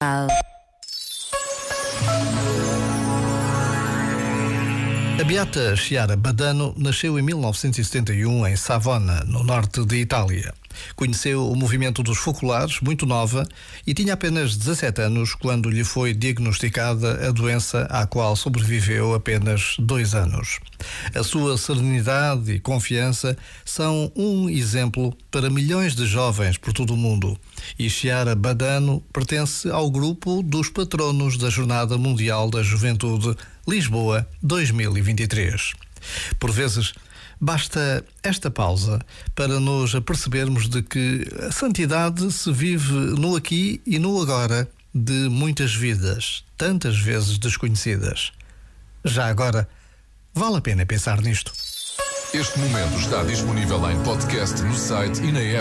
Love. A Beata Chiara Badano nasceu em 1971 em Savona, no norte de Itália. Conheceu o movimento dos focolares muito nova e tinha apenas 17 anos quando lhe foi diagnosticada a doença à qual sobreviveu apenas dois anos. A sua serenidade e confiança são um exemplo para milhões de jovens por todo o mundo. E Chiara Badano pertence ao grupo dos patronos da Jornada Mundial da Juventude Lisboa 2023. Por vezes, basta esta pausa para nos apercebermos de que a santidade se vive no aqui e no agora de muitas vidas, tantas vezes desconhecidas. Já agora, vale a pena pensar nisto. Este momento está disponível em podcast no site e na app.